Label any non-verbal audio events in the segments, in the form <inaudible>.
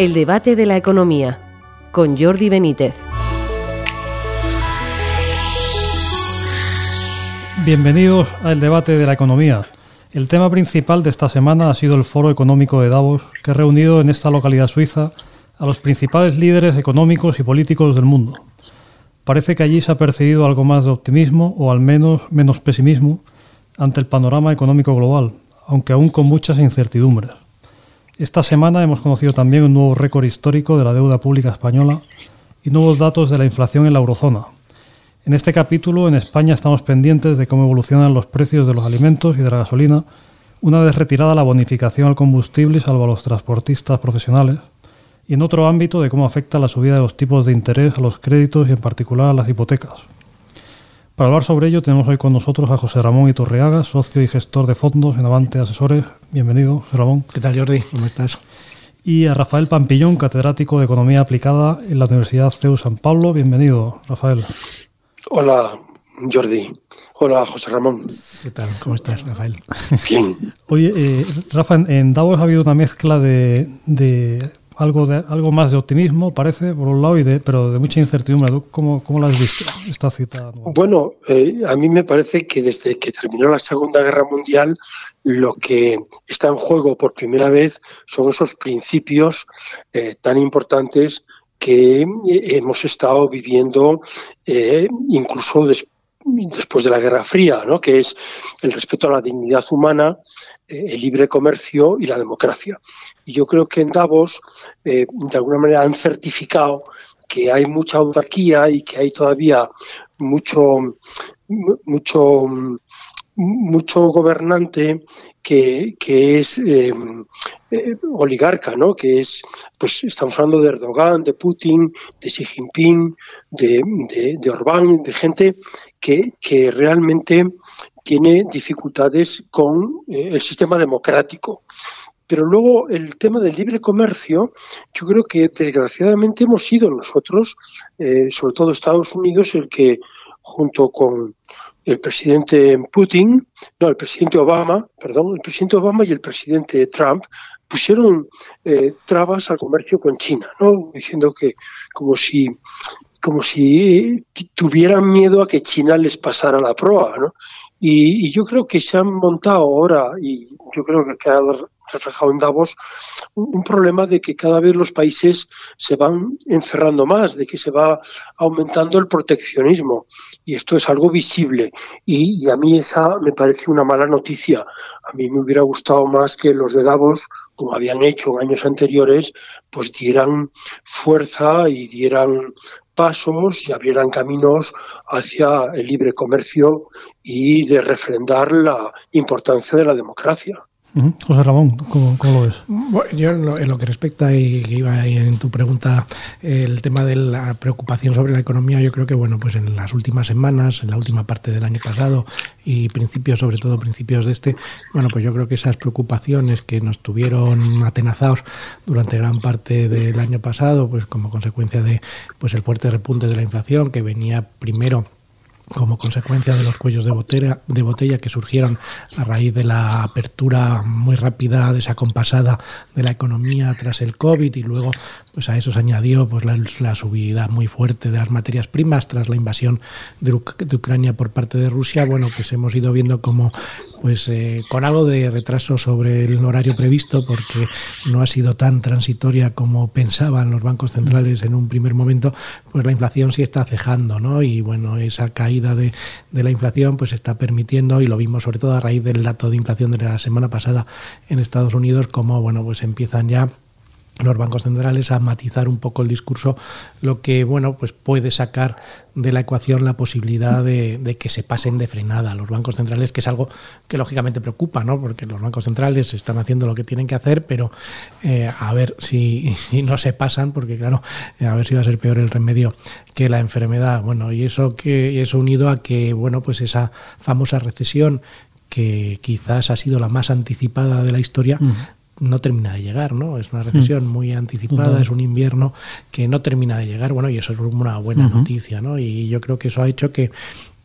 El debate de la economía con Jordi Benítez. Bienvenidos al debate de la economía. El tema principal de esta semana ha sido el Foro Económico de Davos, que ha reunido en esta localidad suiza a los principales líderes económicos y políticos del mundo. Parece que allí se ha percibido algo más de optimismo o al menos menos pesimismo ante el panorama económico global, aunque aún con muchas incertidumbres. Esta semana hemos conocido también un nuevo récord histórico de la deuda pública española y nuevos datos de la inflación en la eurozona. En este capítulo, en España, estamos pendientes de cómo evolucionan los precios de los alimentos y de la gasolina una vez retirada la bonificación al combustible salvo a los transportistas profesionales, y en otro ámbito de cómo afecta la subida de los tipos de interés a los créditos y en particular a las hipotecas. Para hablar sobre ello tenemos hoy con nosotros a José Ramón Iturriaga, socio y gestor de fondos en Avante Asesores. Bienvenido, José Ramón. ¿Qué tal, Jordi? ¿Cómo estás? Y a Rafael Pampillón, catedrático de Economía Aplicada en la Universidad CEU San Pablo. Bienvenido, Rafael. Hola, Jordi. Hola, José Ramón. ¿Qué tal? ¿Cómo estás, Rafael? Bien. Oye, eh, Rafa, en Davos ha habido una mezcla de algo, de, algo más de optimismo, parece, por un lado, y de, pero de mucha incertidumbre. ¿Cómo, cómo has visto esta cita? Bueno, eh, a mí me parece que desde que terminó la Segunda Guerra Mundial, lo que está en juego por primera vez son esos principios eh, tan importantes que eh, hemos estado viviendo incluso después después de la Guerra Fría, ¿no? que es el respeto a la dignidad humana, eh, el libre comercio y la democracia. Y yo creo que en Davos, eh, de alguna manera, han certificado que hay mucha autarquía y que hay todavía mucho, mucho, mucho gobernante que, es eh, oligarca, ¿no? Que es, pues estamos hablando de Erdogan, de Putin, de Xi Jinping, de, de, de Orbán, de gente que, que realmente tiene dificultades con eh, el sistema democrático. Pero luego el tema del libre comercio, yo creo que desgraciadamente hemos sido nosotros, eh, sobre todo Estados Unidos, el que junto con el presidente Putin, no, el presidente Obama, perdón, el presidente Obama y el presidente Trump pusieron eh, trabas al comercio con China, ¿no? Diciendo que como si como si tuvieran miedo a que China les pasara la proa, ¿no? Y, yo creo que se han montado ahora, y yo creo que ha quedado reflejado en Davos, un, problema de que cada vez los países se van encerrando más, de que se va aumentando el proteccionismo. Y esto es algo visible. Y, y a mí esa me parece una mala noticia. A mí me hubiera gustado más que los de Davos, como habían hecho en años anteriores, pues dieran fuerza y dieran pasos y abrieran caminos hacia el libre comercio y de refrendar la importancia de la democracia. José Ramón, ¿cómo, lo ves? yo en lo, que respecta, y que iba ahí en tu pregunta, el tema de la preocupación sobre la economía, yo creo que bueno, pues en las últimas semanas, en la última parte del año pasado y principios, sobre todo principios de este, bueno, pues yo creo que esas preocupaciones que nos tuvieron atenazados durante gran parte del año pasado, pues como consecuencia de pues el fuerte repunte de la inflación que venía primero como consecuencia de los cuellos de botella, que surgieron a raíz de la apertura muy rápida, desacompasada de la economía tras el COVID y luego pues a eso se añadió pues la, subida muy fuerte de las materias primas tras la invasión de, Ucrania por parte de Rusia, bueno, pues hemos ido viendo como pues eh, con algo de retraso sobre el horario previsto porque no ha sido tan transitoria como pensaban los bancos centrales en un primer momento, pues la inflación sí está cejando, ¿no? Y bueno, esa caída de, de, la inflación pues está permitiendo, y lo vimos sobre todo a raíz del dato de inflación de la semana pasada en Estados Unidos, como bueno, pues empiezan ya los bancos centrales a matizar un poco el discurso, lo que bueno pues puede sacar de la ecuación la posibilidad de, que se pasen de frenada los bancos centrales, que es algo que lógicamente preocupa, ¿no? porque los bancos centrales están haciendo lo que tienen que hacer, pero eh, a ver si, no se pasan, porque claro, a ver si va a ser peor el remedio que la enfermedad. Bueno, y eso que eso unido a que bueno pues esa famosa recesión que quizás ha sido la más anticipada de la historia, no termina de llegar, ¿no? Es una recesión mm. muy anticipada, es un invierno que no termina de llegar, bueno, y eso es una buena noticia, ¿no? Y yo creo que eso ha hecho que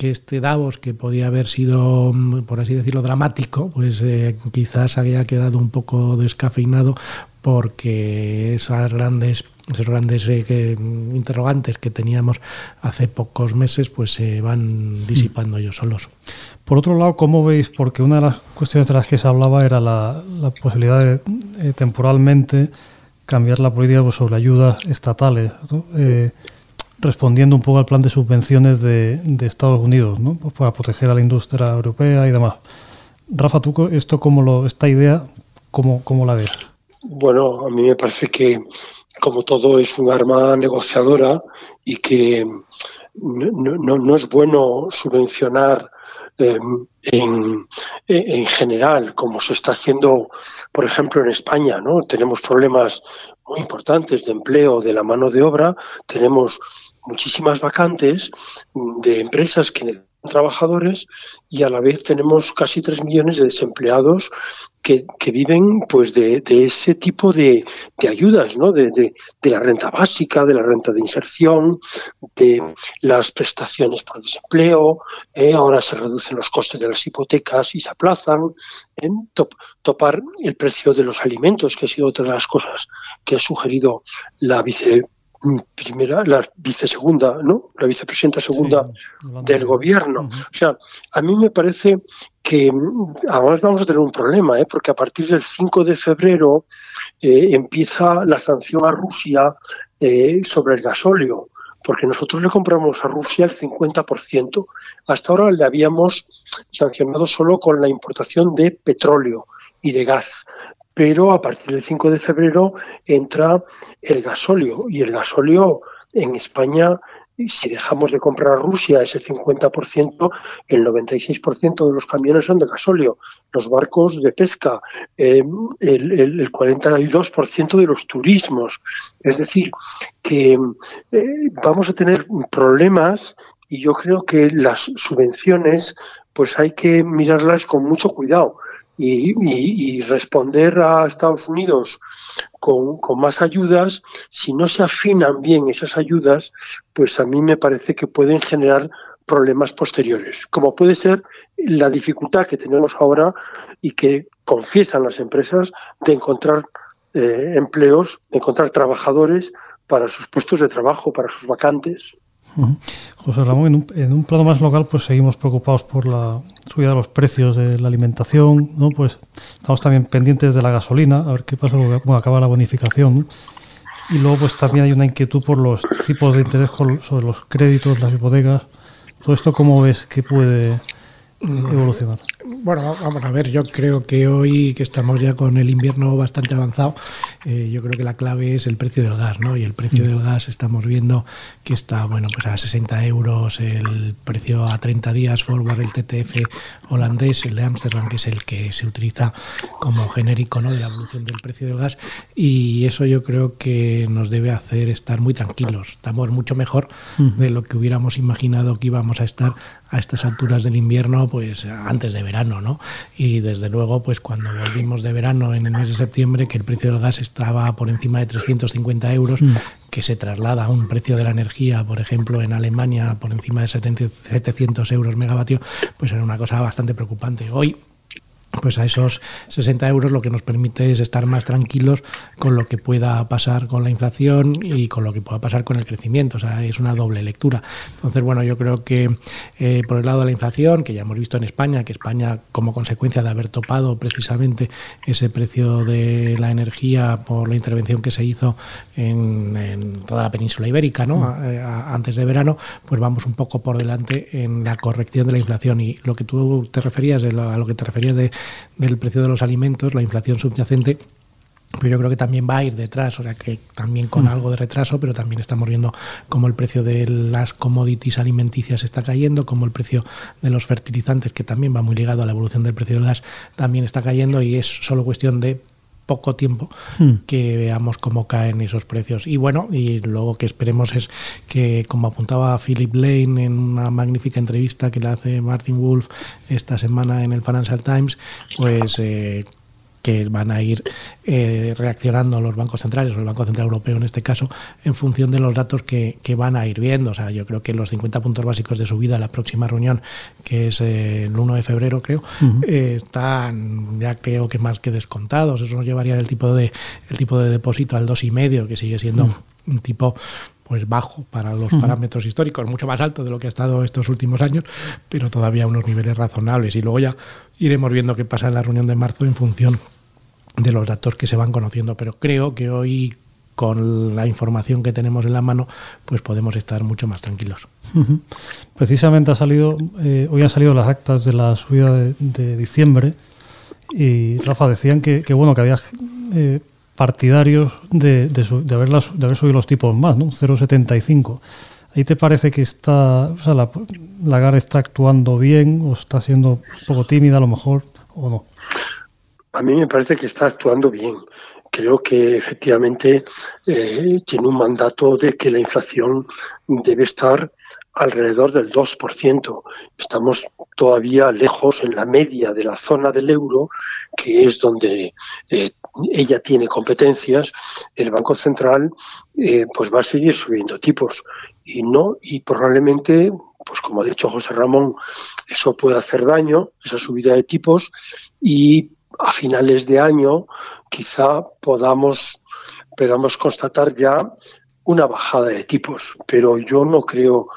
que este Davos, que podía haber sido, mm, por así decirlo, dramático, pues eh, quizás haya quedado un poco descafeinado porque esas grandes esos grandes eh, interrogantes que teníamos hace pocos meses pues se van disipando ellos solos. Por otro lado, ¿cómo veis? Porque una de las cuestiones de las que se hablaba era la, posibilidad de eh, temporalmente cambiar la política pues, sobre ayudas estatales, eh, respondiendo un poco al plan de subvenciones de, Estados Unidos, ¿no? Pues para proteger a la industria europea y demás. Rafa, ¿tú esto cómo lo, esta idea, cómo, cómo la ves? Bueno, a mí me parece que, como todo, es un arma negociadora y que no, no, es bueno subvencionar em, en, en, general, como se está haciendo, por ejemplo, en España. ¿no? Tenemos problemas muy importantes de empleo de la mano de obra, tenemos muchísimas vacantes de empresas que trabajadores y a la vez tenemos casi tres millones de desempleados que, viven pues de, ese tipo de, ayudas, ¿no? De, la renta básica, de la renta de inserción, de las prestaciones por desempleo, ¿eh? ahora se reducen los costes de las hipotecas y se aplazan, ¿eh? topar el precio de los alimentos, que ha sido otra de las cosas que ha sugerido la vice primera, la vicesegunda, ¿no? La vicepresidenta segunda del gobierno. O sea, a mí me parece que además vamos a tener un problema, ¿eh? porque a partir del 5 de febrero eh, empieza la sanción a Rusia eh, sobre el gasóleo, porque nosotros le compramos a Rusia el 50%. Hasta ahora le habíamos sancionado solo con la importación de petróleo y de gas pero a partir del 5 de febrero entra el gasóleo y el gasóleo en España si dejamos de comprar a Rusia ese 50%, el 96% de los camiones son de gasóleo, los barcos de pesca, em, el, 42% de los turismos. Es decir, que eh, vamos a tener problemas y yo creo que las subvenciones pues hay que mirarlas con mucho cuidado y, responder a Estados Unidos con, más ayudas, si no se afinan bien esas ayudas, pues a mí me parece que pueden generar problemas posteriores, como puede ser la dificultad que tenemos ahora y que confiesan las empresas de encontrar eh, empleos, de encontrar trabajadores para sus puestos de trabajo, para sus vacantes. José Ramón, en un, plano más local, pues seguimos preocupados por la subida de los precios de la alimentación, ¿no? Pues estamos también pendientes de la gasolina, a ver qué pasa, cómo acaba la bonificación, Y luego, pues también hay una inquietud por los tipos de interés sobre los créditos, las hipotecas. Todo esto, ¿cómo ves que puede evolucionar? Bueno, vamos a ver, yo creo que hoy que estamos ya con el invierno bastante avanzado, eh, yo creo que la clave es el precio del gas, ¿no? Y el precio del gas estamos viendo que está, bueno, pues a 60 euros el precio a 30 días forward, el TTF holandés, el de Amsterdam, que es el que se utiliza como genérico, ¿no? De la evolución del precio del gas y eso yo creo que nos debe hacer estar muy tranquilos. Estamos mucho mejor de lo que hubiéramos imaginado que íbamos a estar a estas alturas del invierno, pues antes de verano, ¿no? Y desde luego, pues cuando volvimos de verano en el mes de septiembre, que el precio del gas estaba por encima de 350 euros, mm. que se traslada a un precio de la energía, por ejemplo, en Alemania por encima de 700 euros megavatio, pues era una cosa bastante preocupante. Hoy pues a esos 60 euros lo que nos permite es estar más tranquilos con lo que pueda pasar con la inflación y con lo que pueda pasar con el crecimiento. O sea, es una doble lectura. Entonces, bueno, yo creo que eh, por el lado de la inflación, que ya hemos visto en España, que España, como consecuencia de haber topado precisamente ese precio de la energía por la intervención que se hizo en, toda la península ibérica, ¿no? Mm. Eh, antes de verano, pues vamos un poco por delante en la corrección de la inflación. Y lo que tú te referías, a lo que te referías de del precio de los alimentos, la inflación subyacente, pero yo creo que también va a ir detrás, o sea que también con mm. algo de retraso, pero también estamos viendo cómo el precio de las commodities alimenticias está cayendo, cómo el precio de los fertilizantes, que también va muy ligado a la evolución del precio del gas, también está cayendo y es solo cuestión de poco tiempo mm. que veamos cómo caen esos precios. Y bueno, y luego que esperemos es que, como apuntaba Philip Lane en una magnífica entrevista que le hace Martin Wolf esta semana en el Financial Times, pues eh, que van a ir eh, reaccionando los bancos centrales, o el Banco Central Europeo en este caso, en función de los datos que, van a ir viendo. O sea, yo creo que los 50 puntos básicos de subida a la próxima reunión, que es eh, el 1 de febrero, creo, eh, están ya creo que más que descontados. Eso nos llevaría el tipo de, el tipo de depósito al 2,5, que sigue siendo un tipo pues bajo para los parámetros históricos, mucho más alto de lo que ha estado estos últimos años, pero todavía a unos niveles razonables. Y luego ya iremos viendo qué pasa en la reunión de marzo en función de los datos que se van conociendo. Pero creo que hoy, con la información que tenemos en la mano, pues podemos estar mucho más tranquilos. Precisamente ha salido, eh, hoy han salido las actas de la subida de, diciembre y Rafa decían que, bueno que había eh, partidarios de, de, de, haber subido los tipos más, ¿no? 0,75. ¿Ahí te parece que está, o sea, la, GAR está actuando bien o está siendo un poco tímida a lo mejor o no? A mí me parece que está actuando bien. Creo que efectivamente eh, tiene un mandato de que la inflación debe estar alrededor del 2%. Estamos todavía lejos en la media de la zona del euro, que es donde eh, ella tiene competencias, el Banco Central eh, pues va a seguir subiendo tipos y no y probablemente pues como ha dicho José Ramón eso puede hacer daño esa subida de tipos y a finales de año quizá podamos podamos constatar ya una bajada de tipos pero yo no creo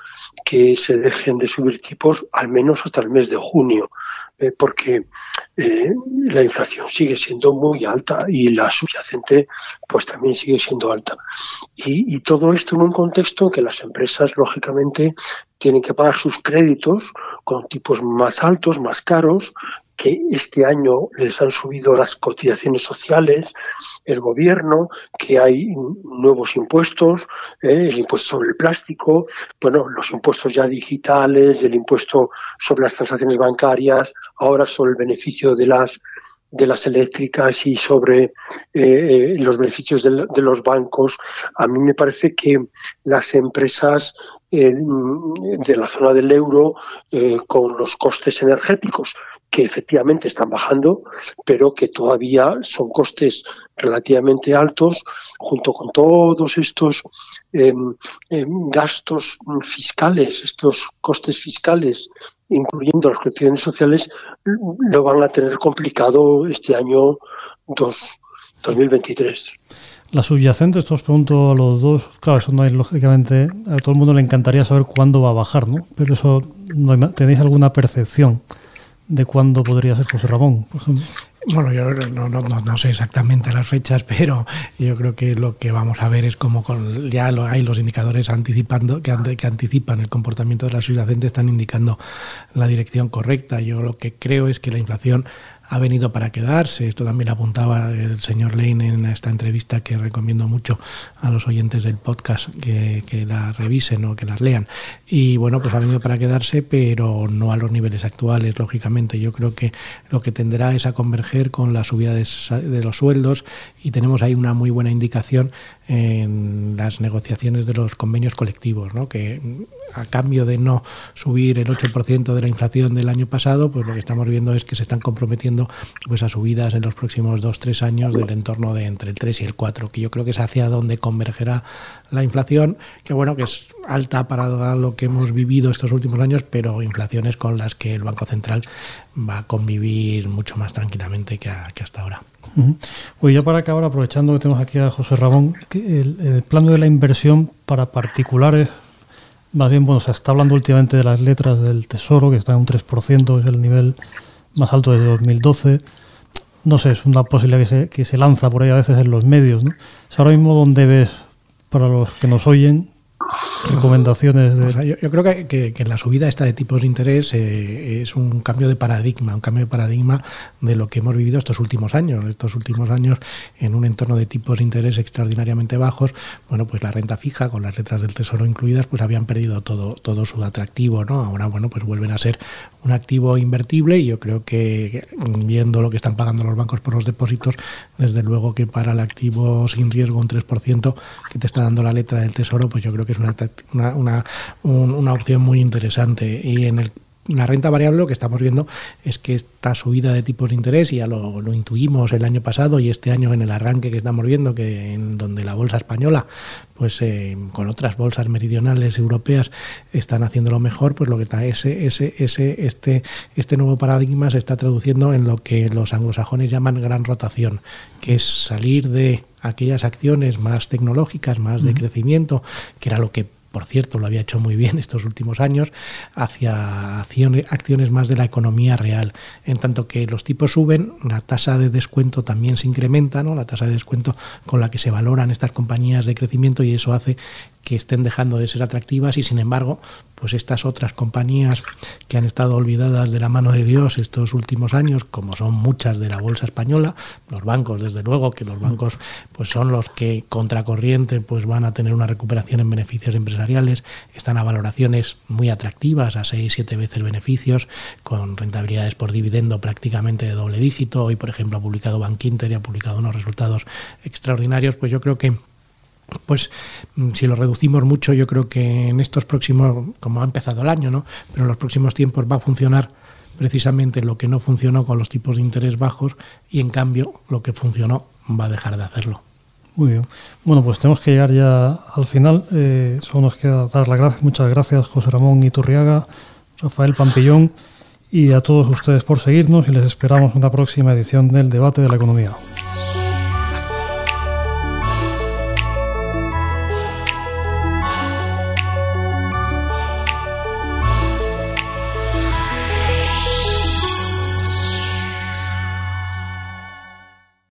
que se dejen de subir tipos al menos hasta el mes de junio eh, porque eh, la inflación sigue siendo muy alta y la subyacente pues también sigue siendo alta. Y, y todo esto en un contexto que las empresas lógicamente tienen que pagar sus créditos con tipos más altos, más caros, que este año les han subido las cotizaciones sociales, el gobierno, que hay nuevos impuestos, eh, el impuesto sobre el plástico, bueno, los impuestos ya digitales, el impuesto sobre las transacciones bancarias, ahora sobre el beneficio de las de las eléctricas y sobre eh, eh, los beneficios de, de, los bancos. A mí me parece que las empresas de la zona del euro con los costes energéticos que efectivamente están bajando, pero que todavía son costes relativamente altos, junto con todos estos em, em, gastos fiscales, estos costes fiscales, incluyendo las cuestiones sociales, lo van a tener complicado este año 2023. La subyacente, esto os pregunto a los dos, claro, eso no es lógicamente, a todo el mundo le encantaría saber cuándo va a bajar, ¿no? Pero eso, no ¿tenéis alguna percepción? De cuándo podría ser José Ramón, por ejemplo. Bueno, yo no, no, no, sé exactamente las fechas, <laughs> pero yo creo que lo que vamos a ver es como con, ya lo, hay los indicadores anticipando que, anticipan el comportamiento de la subyacente, están indicando la dirección correcta. Yo lo que creo es que la inflación ha venido para quedarse. Esto también apuntaba el señor Lane en esta entrevista que recomiendo mucho a los oyentes del podcast que, que la revisen o que las lean. Y bueno, pues ha venido para quedarse, pero no a los niveles actuales, lógicamente. Yo creo que lo que tendrá es a con la subida de los sueldos y tenemos ahí una muy buena indicación en las negociaciones de los convenios colectivos, ¿no? que a cambio de no subir el 8% de la inflación del año pasado, pues lo que estamos viendo es que se están comprometiendo pues, a subidas en los próximos 2-3 años del entorno de entre el 3 y el 4, que yo creo que es hacia donde convergerá la inflación, que bueno, que es alta para lo que hemos vivido estos últimos años, pero inflaciones con las que el Banco Central va a convivir mucho más tranquilamente que, que hasta ahora. Pues ya para acabar, aprovechando que tenemos aquí a José Ramón, el, el plano de la inversión para particulares, más bien, bueno, se está hablando últimamente de las letras del Tesoro, que está en un 3%, es el nivel más alto desde 2012. No sé, es una posibilidad que se, que se lanza por ahí a veces en los medios. ¿no? ahora mismo donde ves, para los que nos oyen, recomendaciones yo, creo que, que, la subida esta de tipos de interés eh, es un cambio de paradigma, un cambio de paradigma de lo que hemos vivido estos últimos años. Estos últimos años, en un entorno de tipos de interés extraordinariamente bajos, bueno, pues la renta fija, con las letras del tesoro incluidas, pues habían perdido todo, todo su atractivo, ¿no? Ahora, bueno, pues vuelven a ser un activo invertible y yo creo que viendo lo que están pagando los bancos por los depósitos, desde luego que para el activo sin riesgo un 3% que te está dando la letra del tesoro, pues yo creo que es una, una, una, una opción muy interesante. Y en el la renta variable lo que estamos viendo es que esta subida de tipos de interés, y ya lo, intuimos el año pasado y este año en el arranque que estamos viendo, que en donde la bolsa española, pues eh, con otras bolsas meridionales europeas están haciendo lo mejor, pues lo que está ese, ese, ese, este, este nuevo paradigma se está traduciendo en lo que los anglosajones llaman gran rotación, que es salir de aquellas acciones más tecnológicas, más de crecimiento, que era lo que por cierto, lo había hecho muy bien estos últimos años, hacia acciones, más de la economía real. En tanto que los tipos suben, la tasa de descuento también se incrementa, ¿no? la tasa de descuento con la que se valoran estas compañías de crecimiento y eso hace que estén dejando de ser atractivas y sin embargo, pues estas otras compañías que han estado olvidadas de la mano de Dios estos últimos años, como son muchas de la bolsa española, los bancos, desde luego que los bancos pues son los que contracorriente pues van a tener una recuperación en beneficios empresariales, están a valoraciones muy atractivas, a 6, 7 veces beneficios, con rentabilidades por dividendo prácticamente de doble dígito. Hoy, por ejemplo, ha publicado Bank Inter y ha publicado unos resultados extraordinarios, pues yo creo que pues mm, si lo reducimos mucho, yo creo que en estos próximos, como ha empezado el año, ¿no? pero en los próximos tiempos va a funcionar precisamente lo que no funcionó con los tipos de interés bajos y en cambio lo que funcionó va a dejar de hacerlo. Muy bien. Bueno, pues tenemos que llegar ya al final. Eh, solo nos queda dar las gracias. Muchas gracias, José Ramón Iturriaga, Rafael Pampillón y a todos ustedes por seguirnos y les esperamos una próxima edición del Debate de la Economía.